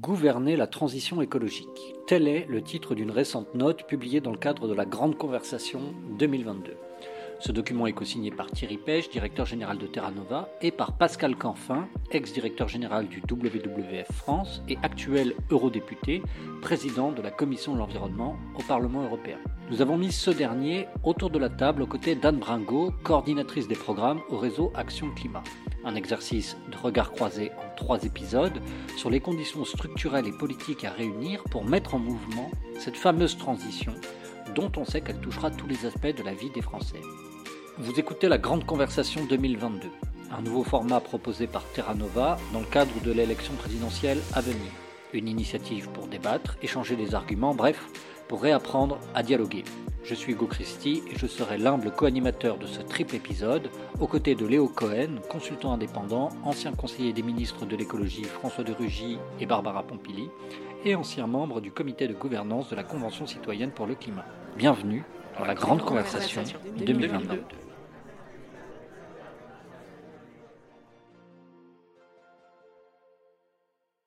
Gouverner la transition écologique. Tel est le titre d'une récente note publiée dans le cadre de la Grande Conversation 2022. Ce document est co-signé par Thierry Pêche, directeur général de Terra Nova, et par Pascal Canfin, ex-directeur général du WWF France et actuel eurodéputé, président de la Commission de l'environnement au Parlement européen. Nous avons mis ce dernier autour de la table aux côtés d'Anne Bringot, coordinatrice des programmes au réseau Action Climat. Un exercice de regard croisé en trois épisodes sur les conditions structurelles et politiques à réunir pour mettre en mouvement cette fameuse transition dont on sait qu'elle touchera tous les aspects de la vie des Français. Vous écoutez la Grande Conversation 2022, un nouveau format proposé par Terra Nova dans le cadre de l'élection présidentielle à venir. Une initiative pour débattre, échanger des arguments, bref, pour réapprendre à dialoguer. Je suis Hugo Christie et je serai l'humble co-animateur de ce triple épisode, aux côtés de Léo Cohen, consultant indépendant, ancien conseiller des ministres de l'écologie François de Rugy et Barbara Pompili, et ancien membre du comité de gouvernance de la Convention citoyenne pour le climat. Bienvenue dans la Grande Conversation 2022.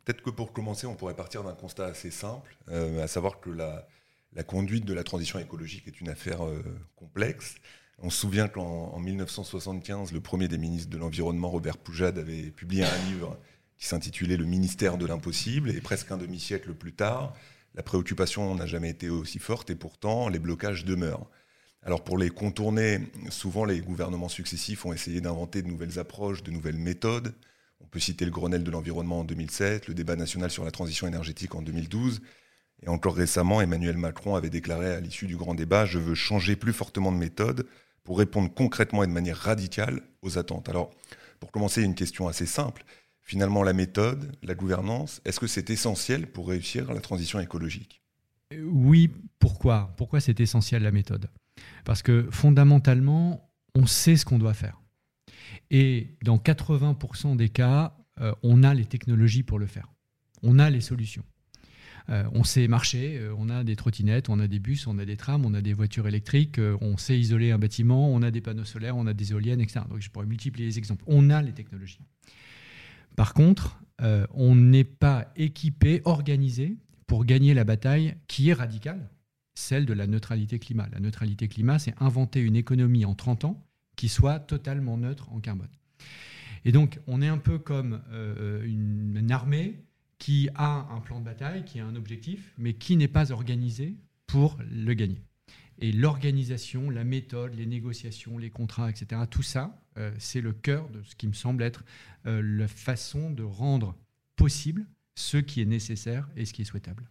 Peut-être que pour commencer, on pourrait partir d'un constat assez simple, euh, à savoir que la, conduite de la transition écologique est une affaire euh, complexe. On se souvient qu'en 1975, le premier des ministres de l'Environnement, Robert Poujade, avait publié un livre qui s'intitulait Le ministère de l'impossible, et presque un demi-siècle plus tard, la préoccupation n'a jamais été aussi forte, et pourtant les blocages demeurent. Alors pour les contourner, souvent les gouvernements successifs ont essayé d'inventer de nouvelles approches, de nouvelles méthodes, on peut citer le Grenelle de l'environnement en 2007, le débat national sur la transition énergétique en 2012. Et encore récemment, Emmanuel Macron avait déclaré à l'issue du grand débat Je veux changer plus fortement de méthode pour répondre concrètement et de manière radicale aux attentes. Alors, pour commencer, une question assez simple. Finalement, la méthode, la gouvernance, est-ce que c'est essentiel pour réussir la transition écologique? Oui, pourquoi? Pourquoi c'est essentiel la méthode? Parce que fondamentalement, on sait ce qu'on doit faire. Et dans 80% des cas, euh, on a les technologies pour le faire. On a les solutions. Euh, on sait marcher, euh, on a des trottinettes, on a des bus, on a des trams, on a des voitures électriques, on sait isoler un bâtiment, on a des panneaux solaires, on a des éoliennes, etc. Donc je pourrais multiplier les exemples. On a les technologies. Par contre, on n'est pas équipé, organisé pour gagner la bataille qui est radicale, celle de la neutralité climat. La neutralité climat, c'est inventer une économie en 30 ans qui soit totalement neutre en carbone. Et donc, on est un peu comme euh, une, armée qui a un plan de bataille, qui a un objectif, mais qui n'est pas organisée pour le gagner. Et l'organisation, la méthode, les négociations, les contrats, etc., tout ça, euh, c'est le cœur de ce qui me semble être euh, la façon de rendre possible ce qui est nécessaire et ce qui est souhaitable.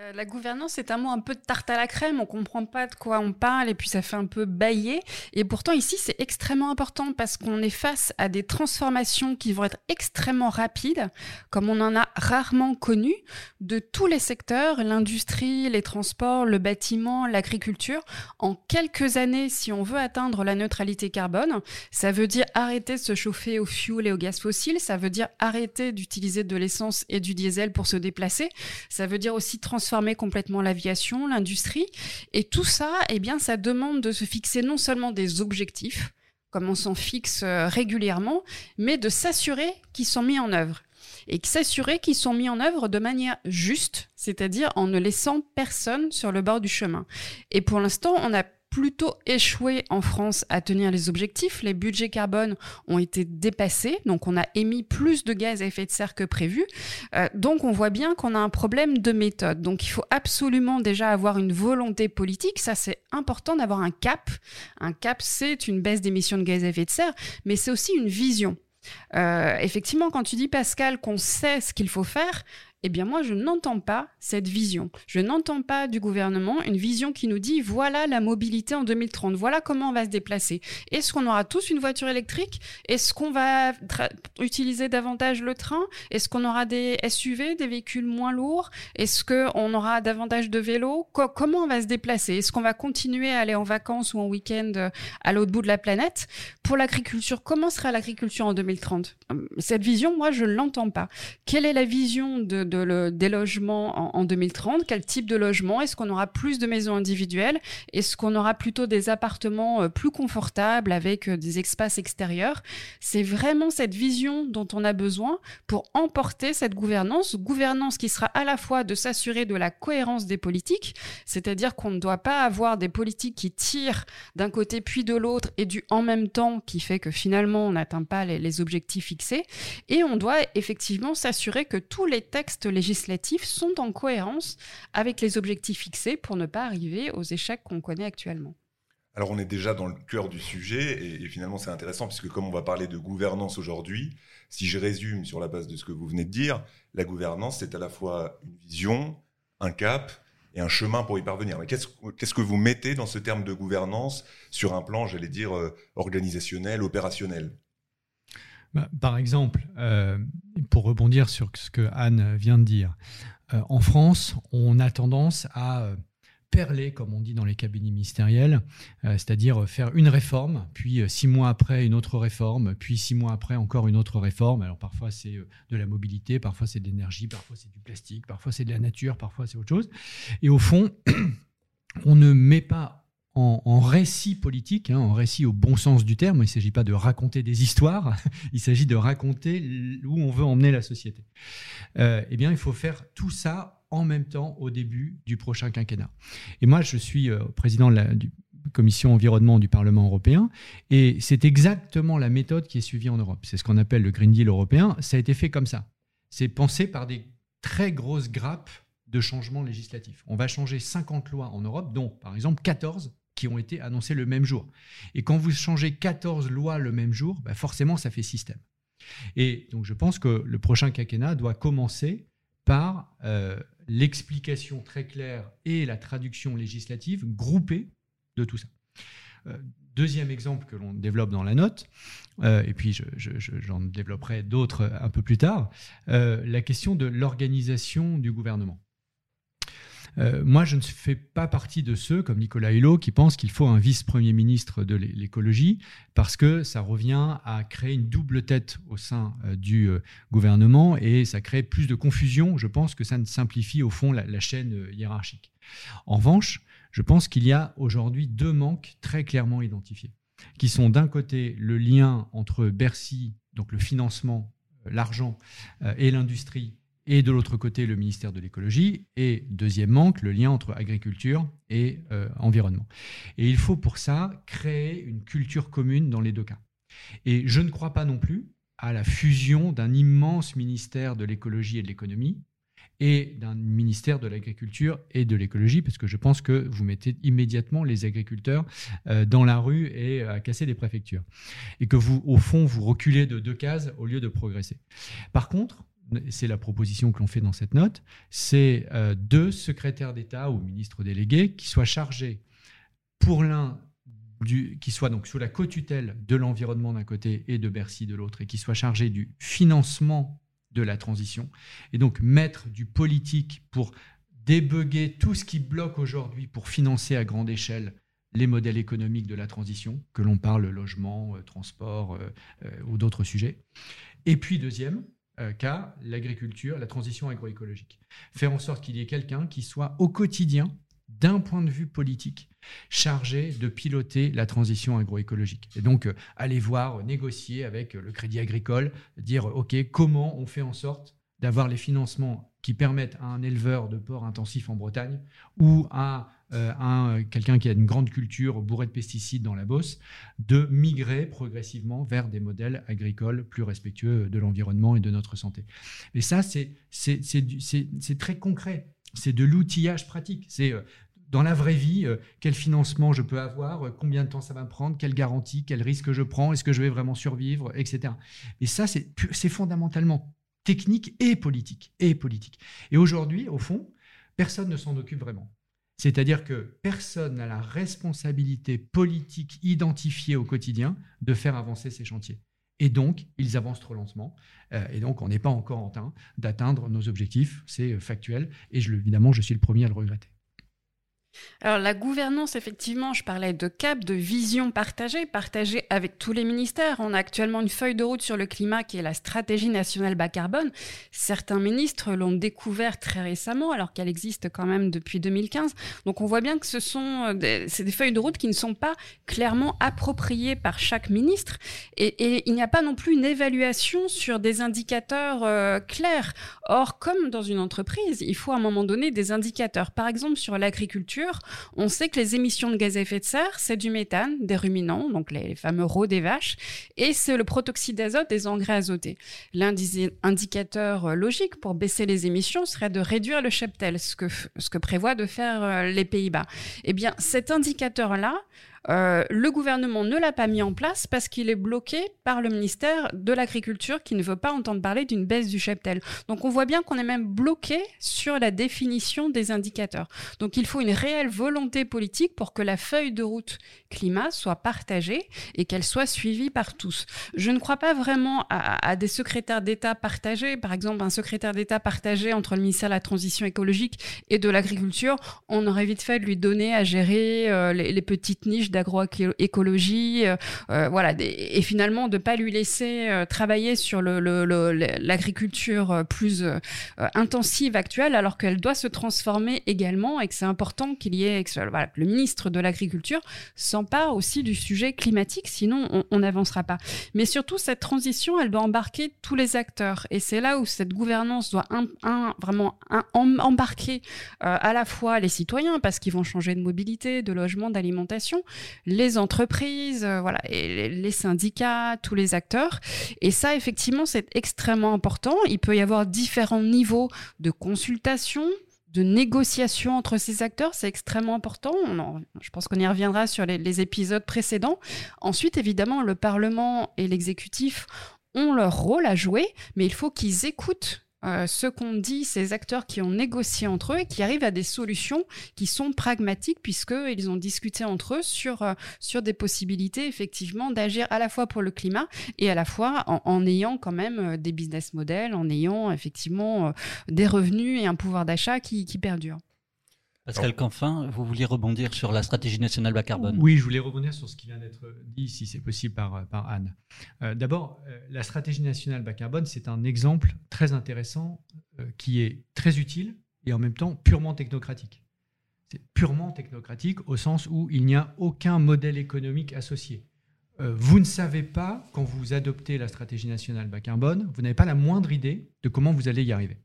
Euh, la gouvernance, c'est un mot un peu de tarte à la crème, on comprend pas de quoi on parle et puis ça fait un peu bailler. Et pourtant ici, c'est extrêmement important parce qu'on est face à des transformations qui vont être extrêmement rapides, comme on en a rarement connu, de tous les secteurs, l'industrie, les transports, le bâtiment, l'agriculture. En quelques années, si on veut atteindre la neutralité carbone, ça veut dire arrêter de se chauffer au fioul et au gaz fossile, ça veut dire arrêter d'utiliser de l'essence et du diesel pour se déplacer, ça veut dire aussi transformer complètement l'aviation, l'industrie. Et tout ça, eh bien, ça demande de se fixer non seulement des objectifs, comme on s'en fixe euh, régulièrement, mais de s'assurer qu'ils sont mis en œuvre. Et s'assurer qu'ils sont mis en œuvre de manière juste, c'est-à-dire en ne laissant personne sur le bord du chemin. Et pour l'instant, on a plutôt échoué en France à tenir les objectifs. Les budgets carbone ont été dépassés, donc on a émis plus de gaz à effet de serre que prévu. Euh, donc on voit bien qu'on a un problème de méthode. Donc il faut absolument déjà avoir une volonté politique. Ça c'est important d'avoir un cap. Un cap c'est une baisse d'émissions de gaz à effet de serre, mais c'est aussi une vision. Euh, effectivement, quand tu dis Pascal qu'on sait ce qu'il faut faire, eh bien moi, je n'entends pas cette vision. Je n'entends pas du gouvernement une vision qui nous dit voilà la mobilité en 2030, voilà comment on va se déplacer. Est-ce qu'on aura tous une voiture électrique? Est-ce qu'on va utiliser davantage le train? Est-ce qu'on aura des SUV, des véhicules moins lourds? Est-ce qu'on aura davantage de vélos? Comment on va se déplacer? Est-ce qu'on va continuer à aller en vacances ou en week-end euh, à l'autre bout de la planète? Pour l'agriculture, comment sera l'agriculture en 2030 Cette vision, moi, je ne l'entends pas. Quelle est la vision de de des logements en, 2030 Quel type de logement? Est-ce qu'on aura plus de maisons individuelles? Est-ce qu'on aura plutôt des appartements plus confortables avec des espaces extérieurs? C'est vraiment cette vision dont on a besoin pour emporter cette gouvernance, gouvernance qui sera à la fois de s'assurer de la cohérence des politiques, c'est-à-dire qu'on ne doit pas avoir des politiques qui tirent d'un côté puis de l'autre et du en même temps qui fait que finalement on n'atteint pas les, objectifs fixés. Et on doit effectivement s'assurer que tous les textes législatifs sont en cohérence avec les objectifs fixés pour ne pas arriver aux échecs qu'on connaît actuellement. Alors on est déjà dans le cœur du sujet et, finalement c'est intéressant puisque comme on va parler de gouvernance aujourd'hui, si je résume sur la base de ce que vous venez de dire, la gouvernance c'est à la fois une vision, un cap et un chemin pour y parvenir. Mais qu'est-ce que vous mettez dans ce terme de gouvernance sur un plan, j'allais dire, euh, organisationnel, opérationnel? Bah, Par exemple, euh, pour rebondir sur ce que Anne vient de dire, euh, en France, on a tendance à perler, comme on dit dans les cabinets ministériels, euh, c'est-à-dire faire une réforme, puis euh, six mois après une autre réforme, puis six mois après encore une autre réforme. Alors parfois c'est euh, de la mobilité, parfois c'est de l'énergie, parfois c'est du plastique, parfois c'est de la nature, parfois c'est autre chose. Et au fond, on ne met pas en, récit politique, hein, en récit au bon sens du terme. Il ne s'agit pas de raconter des histoires, il s'agit de raconter où on veut emmener la société. eh bien, il faut faire tout ça en même temps au début du prochain quinquennat. Et moi, je suis euh, président de la commission environnement du Parlement européen, et c'est exactement la méthode qui est suivie en Europe. C'est ce qu'on appelle le Green Deal européen. Ça a été fait comme ça. C'est pensé par des très grosses grappes de changements législatifs. On va changer 50 lois en Europe, dont par exemple 14 qui ont été annoncées le même jour. Et quand vous changez 14 lois le même jour, bah, forcément, ça fait système. Et donc je pense que le prochain quinquennat doit commencer par euh, l'explication très claire et la traduction législative groupée de tout ça. Euh, deuxième exemple que l'on développe dans la note, euh, et puis j'en développerai d'autres un peu plus tard, la question de l'organisation du gouvernement. Euh, moi, je ne fais pas partie de ceux, comme Nicolas Hulot, qui pensent qu'il faut un vice-premier ministre de l'écologie, parce que ça revient à créer une double tête au sein euh, du euh, gouvernement et ça crée plus de confusion. Je pense que ça ne simplifie au fond la, chaîne hiérarchique. En revanche, je pense qu'il y a aujourd'hui deux manques très clairement identifiés, qui sont d'un côté le lien entre Bercy, donc le financement, l'argent, et l'industrie et de l'autre côté le ministère de l'écologie, et deuxièmement le lien entre agriculture et euh, environnement. Et il faut pour ça créer une culture commune dans les deux cas. Et je ne crois pas non plus à la fusion d'un immense ministère de l'écologie et de l'économie et d'un ministère de l'agriculture et de l'écologie, parce que je pense que vous mettez immédiatement les agriculteurs euh, dans la rue et à casser des préfectures. Et que vous, au fond, vous reculez de deux cases au lieu de progresser. Par contre, c'est la proposition que l'on fait dans cette note, c'est euh, deux secrétaires d'État ou ministres délégués qui soient chargés pour l'un qui soit donc sous la co-tutelle de l'environnement d'un côté et de Bercy de l'autre, et qui soit chargé du financement de la transition, et donc mettre du politique pour débugger tout ce qui bloque aujourd'hui pour financer à grande échelle les modèles économiques de la transition, que l'on parle logement, euh, transport euh, ou d'autres sujets. Et puis deuxième, euh, qu'à l'agriculture, la transition agroécologique. Faire en sorte qu'il y ait quelqu'un qui soit au quotidien, d'un point de vue politique, chargé de piloter la transition agroécologique. Et donc, euh, aller voir, négocier avec le Crédit Agricole, dire, OK, comment on fait en sorte d'avoir les financements qui permettent à un éleveur de porc intensif en Bretagne ou à euh, un, quelqu'un qui a une grande culture bourrée de pesticides dans la bosse, de migrer progressivement vers des modèles agricoles plus respectueux de l'environnement et de notre santé. Et ça, c'est très concret. C'est de l'outillage pratique. C'est euh, dans la vraie vie, euh, quel financement je peux avoir, combien de temps ça va me prendre, quelle garantie, quel risque je prends, est-ce que je vais vraiment survivre, etc. Et ça, c'est fondamentalement technique et politique. Et politique. Et aujourd'hui, au fond, personne ne s'en occupe vraiment. C'est-à-dire que personne n'a la responsabilité politique identifiée au quotidien de faire avancer ces chantiers. Et donc, ils avancent trop lentement. Euh, et donc, on n'est pas encore en train d'atteindre nos objectifs. C'est factuel. Et évidemment, je suis le premier à le regretter. Alors la gouvernance, effectivement, je parlais de cap, de vision partagée, partagée avec tous les ministères. On a actuellement une feuille de route sur le climat qui est la stratégie nationale bas carbone. Certains ministres l'ont découvert très récemment, alors qu'elle existe quand même depuis 2015. Donc on voit bien que ce sont euh, des, des feuilles de route qui ne sont pas clairement appropriées par chaque ministre. Et, il n'y a pas non plus une évaluation sur des indicateurs euh, clairs. Or, comme dans une entreprise, il faut à un moment donné des indicateurs. Par exemple, sur l'agriculture, on sait que les émissions de gaz à effet de serre, c'est du méthane, des ruminants, donc les fameux rots des vaches, et c'est le protoxyde d'azote des engrais azotés. L'indicateur euh, logique pour baisser les émissions serait de réduire le cheptel, ce que, ce que prévoient de faire euh, les Pays-Bas. Eh bien, cet indicateur-là, euh, le gouvernement ne l'a pas mis en place parce qu'il est bloqué par le ministère de l'Agriculture qui ne veut pas entendre parler d'une baisse du cheptel. Donc on voit bien qu'on est même bloqué sur la définition des indicateurs. Donc il faut une réelle volonté politique pour que la feuille de route climat soit partagée et qu'elle soit suivie par tous. Je ne crois pas vraiment à, des secrétaires d'État partagés. Par exemple, un secrétaire d'État partagé entre le ministère de la Transition écologique et de l'Agriculture, on aurait vite fait de lui donner à gérer euh, les petites niches d'agroécologie, euh, euh, voilà, et finalement de pas lui laisser euh, travailler sur l'agriculture plus intensive actuelle, alors qu'elle doit se transformer également et que c'est important qu'il y ait voilà, le ministre de l'agriculture s'empare aussi du sujet climatique, sinon on n'avancera pas. Mais surtout cette transition, elle doit embarquer tous les acteurs, et c'est là où cette gouvernance doit vraiment embarquer à la fois les citoyens parce qu'ils vont changer de mobilité, de logement, d'alimentation, les entreprises, euh, voilà, les syndicats, tous les acteurs. Et ça, effectivement, c'est extrêmement important. Il peut y avoir différents niveaux de consultation, de négociation entre ces acteurs, c'est extrêmement important. je pense qu'on y reviendra sur les, épisodes précédents. Ensuite, évidemment, le Parlement et l'exécutif ont leur rôle à jouer, mais il faut qu'ils écoutent euh, ce qu'ont dit ces acteurs qui ont négocié entre eux et qui arrivent à des solutions qui sont pragmatiques puisqu'ils ont discuté entre eux sur, euh, sur des possibilités effectivement d'agir à la fois pour le climat et à la fois en, ayant quand même euh, des business models, en ayant effectivement des revenus et un pouvoir d'achat qui, qui perdurent. Pascal Canfin, vous vouliez rebondir sur la stratégie nationale bas carbone? Oui, je voulais rebondir sur ce qui vient d'être dit, si c'est possible, par, par Anne. Euh, d'abord, euh, la stratégie nationale bas carbone, c'est un exemple très intéressant euh, qui est très utile et en même temps purement technocratique. C'est purement technocratique au sens où il n'y a aucun modèle économique associé. vous ne savez pas, quand vous adoptez la stratégie nationale bas carbone, vous n'avez pas la moindre idée de comment vous allez y arriver.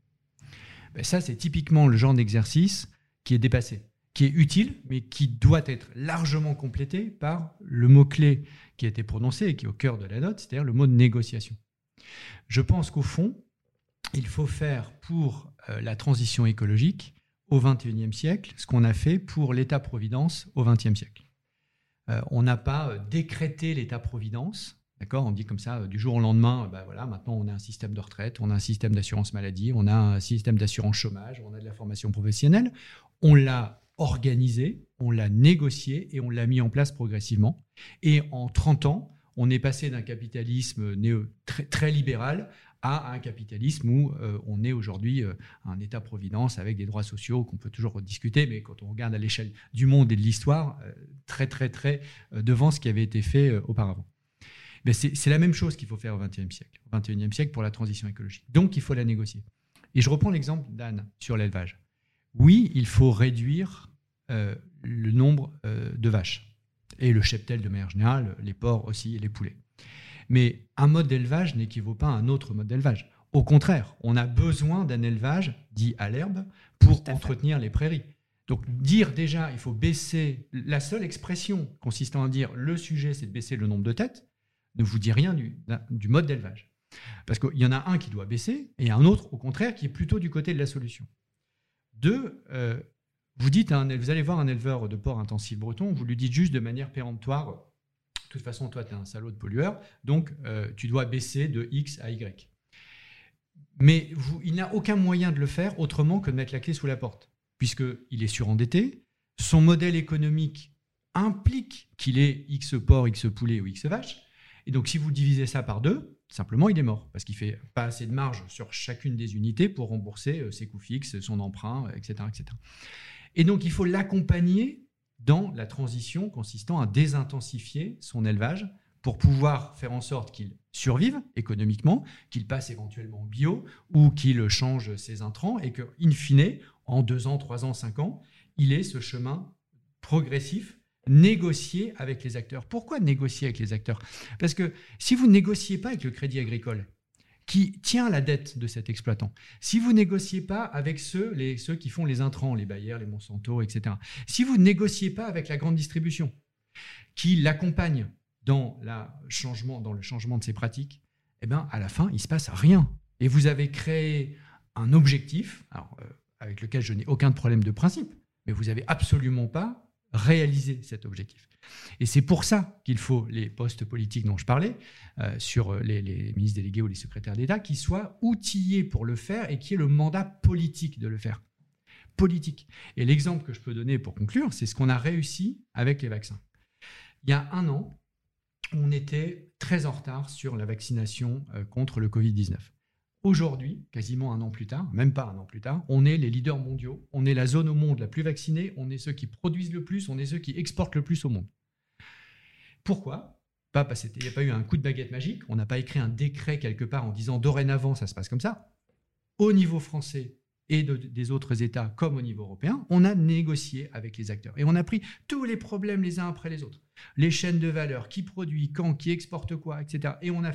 Ben, ça, c'est typiquement le genre d'exercice qui est dépassé, qui est utile, mais qui doit être largement complété par le mot-clé qui a été prononcé et qui est au cœur de la note, c'est-à-dire le mot de négociation. Je pense qu'au fond, il faut faire pour euh, la transition écologique au XXIe siècle ce qu'on a fait pour l'État-providence au XXe siècle. Euh, on n'a pas euh, décrété l'État-providence, D'accord On dit comme ça, du jour au lendemain, bah voilà, maintenant on a un système de retraite, on a un système d'assurance maladie, on a un système d'assurance chômage, on a de la formation professionnelle. On l'a organisé, on l'a négocié et on l'a mis en place progressivement. Et en 30 ans, on est passé d'un capitalisme néo, très, libéral à un capitalisme où euh, on est aujourd'hui euh, un État-providence avec des droits sociaux qu'on peut toujours discuter, mais quand on regarde à l'échelle du monde et de l'histoire, euh, très très très devant ce qui avait été fait auparavant. Mais c'est la même chose qu'il faut faire au XXIe siècle, au XXIe siècle pour la transition écologique. Donc il faut la négocier. Et je reprends l'exemple d'Anne sur l'élevage oui, il faut réduire euh, le nombre euh, de vaches et le cheptel de manière générale, les porcs aussi et les poulets. Mais un mode d'élevage n'équivaut pas à un autre mode d'élevage. Au contraire, on a besoin d'un élevage dit à l'herbe pour entretenir les prairies. Donc dire déjà, il faut baisser, la seule expression consistant à dire le sujet c'est de baisser le nombre de têtes, ne vous dit rien du, mode d'élevage. Parce qu'il y en a un qui doit baisser et un autre, au contraire, qui est plutôt du côté de la solution. Deux, euh, vous dites, vous allez voir un éleveur de porc intensif breton, vous lui dites juste de manière péremptoire, de toute façon, toi, tu es un salaud de pollueur, donc euh, tu dois baisser de X à Y. Mais il n'a aucun moyen de le faire autrement que de mettre la clé sous la porte, puisqu'il est surendetté, son modèle économique implique qu'il ait X porc, X poulet ou X vache, et donc si vous divisez ça par deux, Simplement, il est mort parce qu'il fait pas assez de marge sur chacune des unités pour rembourser euh, ses coûts fixes, son emprunt, etc., etc. Et donc, il faut l'accompagner dans la transition consistant à désintensifier son élevage pour pouvoir faire en sorte qu'il survive économiquement, qu'il passe éventuellement au bio ou qu'il change ses intrants et que, in fine, en deux ans, trois ans, cinq ans, il ait ce chemin progressif négocier avec les acteurs. Pourquoi négocier avec les acteurs? Parce que si vous négociez pas avec le crédit agricole, qui tient la dette de cet exploitant. Si vous négociez pas avec ceux, les, ceux qui font les intrants, les Bayer, les Monsanto, etc. Si vous négociez pas avec la grande distribution, qui l'accompagne dans, la dans le changement de ses pratiques, eh bien, à la fin, il se passe rien. Et vous avez créé un objectif, euh, avec lequel je n'ai aucun problème de principe, mais vous n'avez absolument pas réalisé cet objectif. Et c'est pour ça qu'il faut les postes politiques dont je parlais, euh, sur les, les, ministres délégués ou les secrétaires d'État, qui soient outillés pour le faire et qui aient le mandat politique de le faire. Politique. Et l'exemple que je peux donner pour conclure, c'est ce qu'on a réussi avec les vaccins. Il y a un an, on était très en retard sur la vaccination euh, contre le Covid-19. Aujourd'hui, quasiment un an plus tard, même pas un an plus tard, on est les leaders mondiaux, on est la zone au monde la plus vaccinée, on est ceux qui produisent le plus, on est ceux qui exportent le plus au monde. Pourquoi? Pas parce qu'il n'y a pas eu un coup de baguette magique, on n'a pas écrit un décret quelque part en disant dorénavant ça se passe comme ça. Au niveau français et des autres États comme au niveau européen, on a négocié avec les acteurs et on a pris tous les problèmes les uns après les autres. Les chaînes de valeur, qui produit, quand, qui exporte quoi, etc. Et on a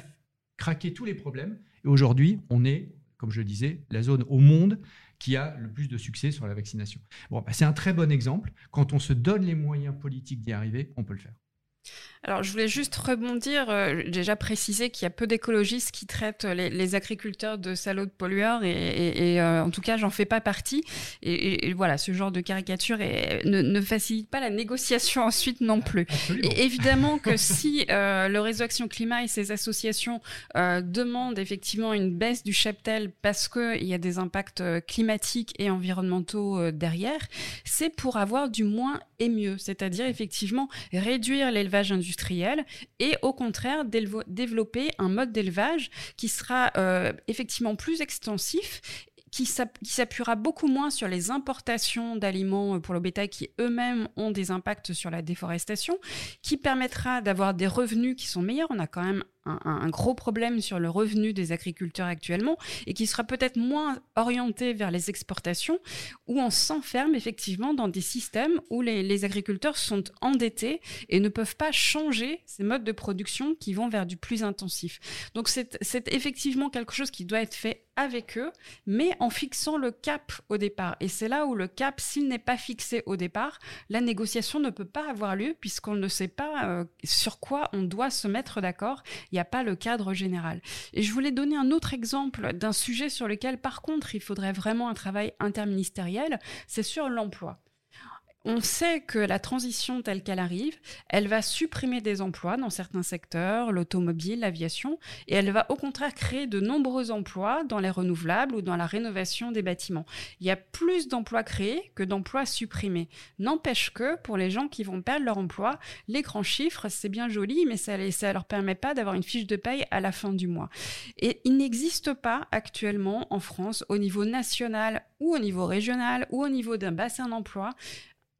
craqué tous les problèmes et aujourd'hui, on est, comme je le disais, la zone au monde qui a le plus de succès sur la vaccination. Bon, bah, c'est un très bon exemple. Quand on se donne les moyens politiques d'y arriver, on peut le faire. Alors, je voulais juste rebondir, euh, déjà préciser qu'il y a peu d'écologistes qui traitent les, agriculteurs de salauds de pollueurs, et, euh, en tout cas, j'en fais pas partie. Et, voilà, ce genre de caricature ne, facilite pas la négociation ensuite non plus. Et évidemment que si euh, le réseau Action Climat et ses associations demandent effectivement une baisse du cheptel parce qu'il y a des impacts climatiques et environnementaux derrière, c'est pour avoir du moins et mieux, c'est-à-dire effectivement réduire l'élevage industriel et au contraire développer un mode d'élevage qui sera euh, effectivement plus extensif qui s'appuiera beaucoup moins sur les importations d'aliments euh, pour le bétail qui eux-mêmes ont des impacts sur la déforestation, qui permettra d'avoir des revenus qui sont meilleurs. On a quand même un, gros problème sur le revenu des agriculteurs actuellement et qui sera peut-être moins orienté vers les exportations où on s'enferme effectivement dans des systèmes où les, agriculteurs sont endettés et ne peuvent pas changer ces modes de production qui vont vers du plus intensif. Donc c'est effectivement quelque chose qui doit être fait avec eux, mais en fixant le cap au départ. Et c'est là où le cap, s'il n'est pas fixé au départ, la négociation ne peut pas avoir lieu puisqu'on ne sait pas euh, sur quoi on doit se mettre d'accord il n'y a pas le cadre général. Et je voulais donner un autre exemple d'un sujet sur lequel, par contre, il faudrait vraiment un travail interministériel, c'est sur l'emploi on sait que la transition telle qu'elle arrive, elle va supprimer des emplois dans certains secteurs, l'automobile, l'aviation, et elle va au contraire créer de nombreux emplois dans les renouvelables ou dans la rénovation des bâtiments. Il y a plus d'emplois créés que d'emplois supprimés. N'empêche que pour les gens qui vont perdre leur emploi, les grands chiffres, c'est bien joli, mais ça ne leur permet pas d'avoir une fiche de paye à la fin du mois. Et il n'existe pas actuellement en France, au niveau national ou au niveau régional ou au niveau d'un bassin d'emploi,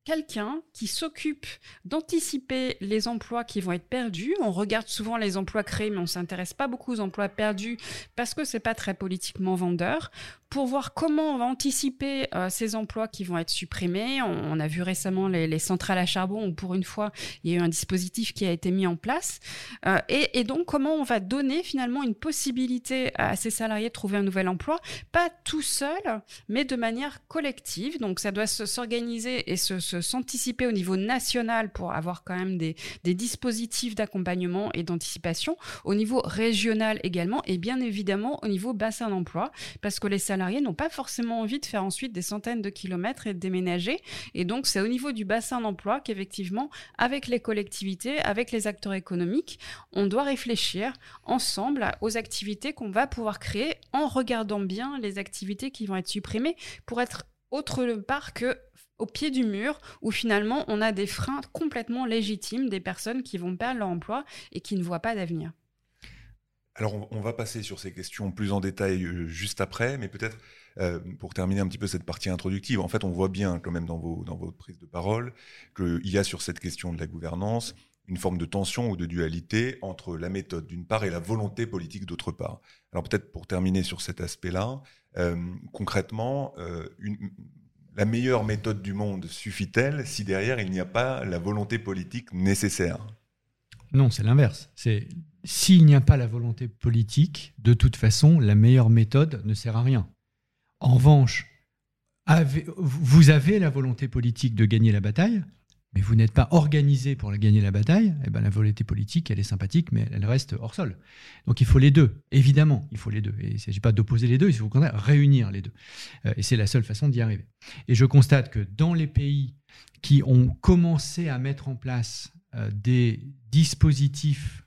quelqu'un qui s'occupe d'anticiper les emplois qui vont être perdus. On regarde souvent les emplois créés, mais on s'intéresse pas beaucoup aux emplois perdus parce que c'est pas très politiquement vendeur pour voir comment on va anticiper euh, ces emplois qui vont être supprimés. On, a vu récemment les, centrales à charbon où pour une fois il y a eu un dispositif qui a été mis en place. Euh, et, donc comment on va donner finalement une possibilité à ces salariés de trouver un nouvel emploi, pas tout seul, mais de manière collective. Donc ça doit s'organiser et se, s'anticiper au niveau national pour avoir quand même des, des dispositifs d'accompagnement et d'anticipation, au niveau régional également, et bien évidemment au niveau bassin d'emploi, parce que les salariés n'ont pas forcément envie de faire ensuite des centaines de kilomètres et de déménager. Et donc, c'est au niveau du bassin d'emploi qu'effectivement, avec les collectivités, avec les acteurs économiques, on doit réfléchir ensemble aux activités qu'on va pouvoir créer en regardant bien les activités qui vont être supprimées pour être autre part que au pied du mur où finalement on a des freins complètement légitimes des personnes qui vont perdre leur emploi et qui ne voient pas d'avenir. Alors, on, va passer sur ces questions plus en détail euh, juste après, mais peut-être pour terminer un petit peu cette partie introductive, en fait, on voit bien quand même dans, vos, dans votre prise de parole qu'il y a sur cette question de la gouvernance une forme de tension ou de dualité entre la méthode d'une part et la volonté politique d'autre part. Alors peut-être pour terminer sur cet aspect-là, concrètement, une, la meilleure méthode du monde suffit-elle si derrière il n'y a pas la volonté politique nécessaire? Non, c'est l'inverse. C'est s'il n'y a pas la volonté politique, de toute façon, la meilleure méthode ne sert à rien. En revanche, vous avez la volonté politique de gagner la bataille, mais vous n'êtes pas organisé pour gagner la bataille, eh ben la volonté politique, elle est sympathique, mais elle reste hors sol. Donc il faut les deux, évidemment, il faut les deux. Il ne s'agit pas d'opposer les deux, il faut réunir les deux. Euh, et c'est la seule façon d'y arriver. Et je constate que dans les pays qui ont commencé à mettre en place euh, des dispositifs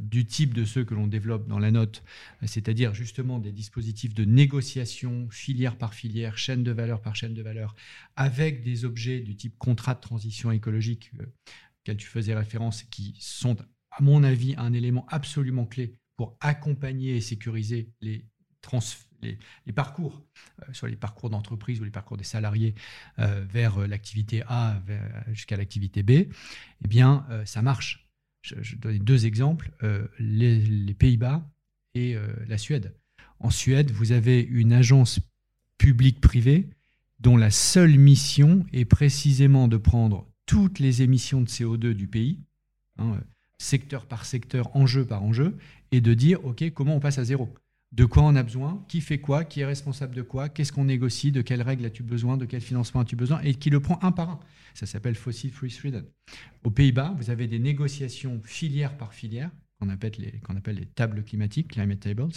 du type de ceux que l'on développe dans la note, c'est-à-dire justement des dispositifs de négociation filière par filière, chaîne de valeur par chaîne de valeur, avec des objets du type contrat de transition écologique euh, auquel tu faisais référence, qui sont, à mon avis, un élément absolument clé pour accompagner et sécuriser les, parcours, euh, soit les parcours d'entreprise ou les parcours des salariés vers l'activité A jusqu'à l'activité B, eh bien, ça marche je, donne deux exemples, euh, les, Pays-Bas et euh, la Suède. En Suède, vous avez une agence publique-privée dont la seule mission est précisément de prendre toutes les émissions de CO2 du pays, hein, secteur par secteur, enjeu par enjeu, et de dire, OK, comment on passe à zéro de quoi on a besoin, qui fait quoi, qui est responsable de quoi, qu'est-ce qu'on négocie, de quelles règles as-tu besoin, de quel financement as-tu besoin, et qui le prend un par un. Ça s'appelle Fossil Free Sweden. Aux Pays-Bas, vous avez des négociations filière par filière, qu'on appelle appelle les tables climatiques, climate tables,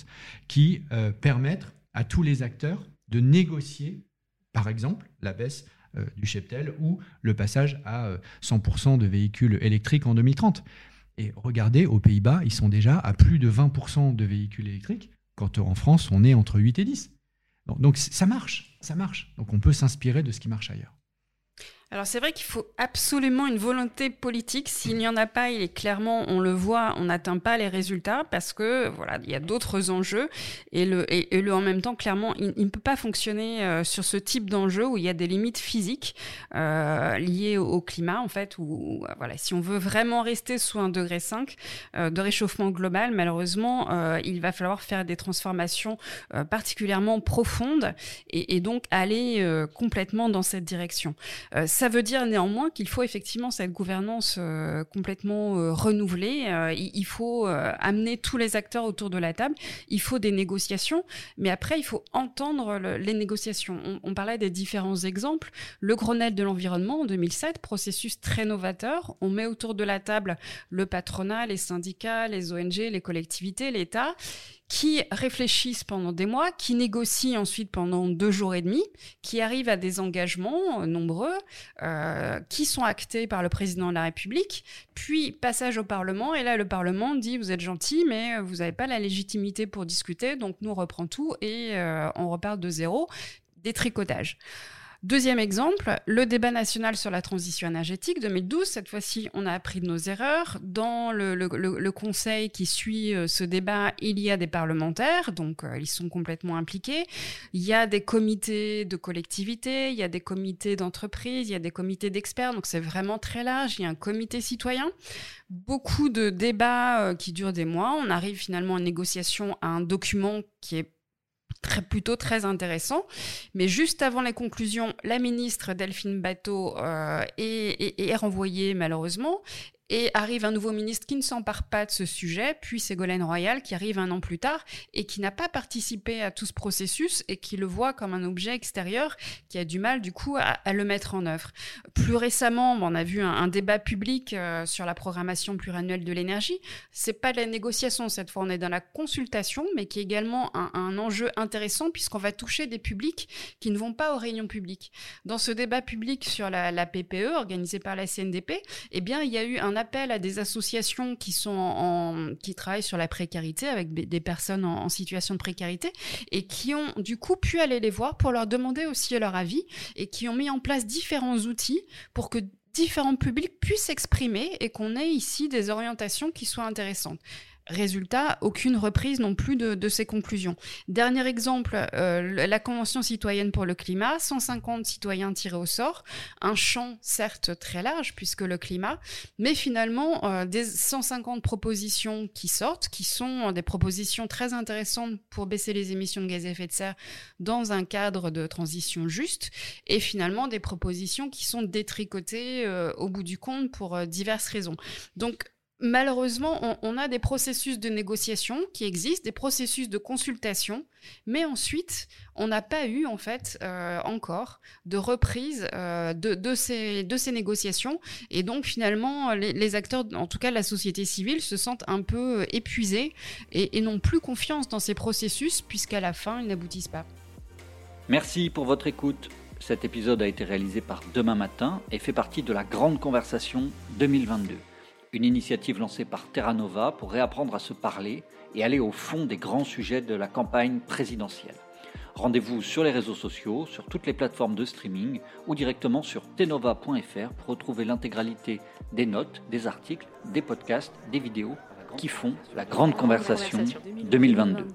qui euh, permettent à tous les acteurs de négocier, par exemple, la baisse euh, du cheptel ou le passage à 100% euh, de véhicules électriques en 2030. Et regardez, aux Pays-Bas, ils sont déjà à plus de 20% de véhicules électriques quand en France, on est entre 8 et 10. Donc ça marche, ça marche. Donc on peut s'inspirer de ce qui marche ailleurs. Alors c'est vrai qu'il faut absolument une volonté politique. S'il n'y en a pas, il est clairement, on le voit, on n'atteint pas les résultats parce que voilà, il y a d'autres enjeux et le et, le en même temps clairement, il, ne peut pas fonctionner euh, sur ce type d'enjeu où il y a des limites physiques euh, liées au, climat en fait. Où, voilà, si on veut vraiment rester sous un degré 5 euh, de réchauffement global, malheureusement, euh, il va falloir faire des transformations euh, particulièrement profondes et donc aller complètement dans cette direction ça veut dire néanmoins qu'il faut effectivement cette gouvernance euh, complètement euh, renouvelée. Euh, il, faut amener tous les acteurs autour de la table. Il faut des négociations, mais après, il faut entendre les négociations. On, on, parlait des différents exemples. Le Grenelle de l'environnement en 2007, processus très novateur. On met autour de la table le patronat, les syndicats, les ONG, les collectivités, l'État qui réfléchissent pendant des mois, qui négocient ensuite pendant deux jours et demi, qui arrivent à des engagements euh, nombreux, euh, qui sont actés par le président de la République, puis passage au Parlement, et là le Parlement dit vous êtes gentil, mais euh, vous n'avez pas la légitimité pour discuter, donc nous on tout et on repart de zéro, des tricotages. Deuxième exemple, le débat national sur la transition énergétique 2012. Cette fois-ci, on a appris de nos erreurs. Dans le, conseil qui suit euh, ce débat, il y a des parlementaires, donc euh, ils sont complètement impliqués. Il y a des comités de collectivités, il y a des comités d'entreprise, il y a des comités d'experts, donc c'est vraiment très large. Il y a un comité citoyen. Beaucoup de débats euh, qui durent des mois. On arrive finalement en négociation à un document qui est très, plutôt très intéressant. Mais juste avant les conclusions, la ministre Delphine Bateau euh, est, renvoyée malheureusement et arrive un nouveau ministre qui ne s'empare pas de ce sujet, puis Ségolène Royal qui arrive un an plus tard et qui n'a pas participé à tout ce processus et qui le voit comme un objet extérieur qui a du mal du coup à, le mettre en œuvre. Plus récemment, on a vu un, débat public euh, sur la programmation pluriannuelle de l'énergie. C'est pas de la négociation cette fois, on est dans la consultation, mais qui est également un, enjeu intéressant puisqu'on va toucher des publics qui ne vont pas aux réunions publiques. Dans ce débat public sur la, PPE organisé par la CNDP, eh bien il y a eu un appel à des associations qui sont en, qui travaillent sur la précarité avec des personnes en, situation de précarité et qui ont du coup pu aller les voir pour leur demander aussi leur avis et qui ont mis en place différents outils pour que différents publics puissent s'exprimer et qu'on ait ici des orientations qui soient intéressantes. Résultat, aucune reprise non plus de, ces conclusions. Dernier exemple, euh, la Convention citoyenne pour le climat, 150 citoyens tirés au sort, un champ certes très large puisque le climat, mais finalement euh, des 150 propositions qui sortent, qui sont des propositions très intéressantes pour baisser les émissions de gaz à effet de serre dans un cadre de transition juste, et finalement des propositions qui sont détricotées euh, au bout du compte pour diverses raisons. Donc malheureusement, on, a des processus de négociation qui existent, des processus de consultation, mais ensuite, on n'a pas eu, en fait, euh, encore de reprise euh, de, ces, négociations. Et donc, finalement, les, acteurs, en tout cas la société civile, se sentent un peu épuisés et, et n'ont plus confiance dans ces processus, puisqu'à la fin, ils n'aboutissent pas. Merci pour votre écoute. Cet épisode a été réalisé par Demain Matin et fait partie de la Grande Conversation 2022 une initiative lancée par Terra Nova pour réapprendre à se parler et aller au fond des grands sujets de la campagne présidentielle. Rendez-vous sur les réseaux sociaux, sur toutes les plateformes de streaming ou directement sur tenova.fr pour retrouver l'intégralité des notes, des articles, des podcasts, des vidéos qui font la grande conversation 2022.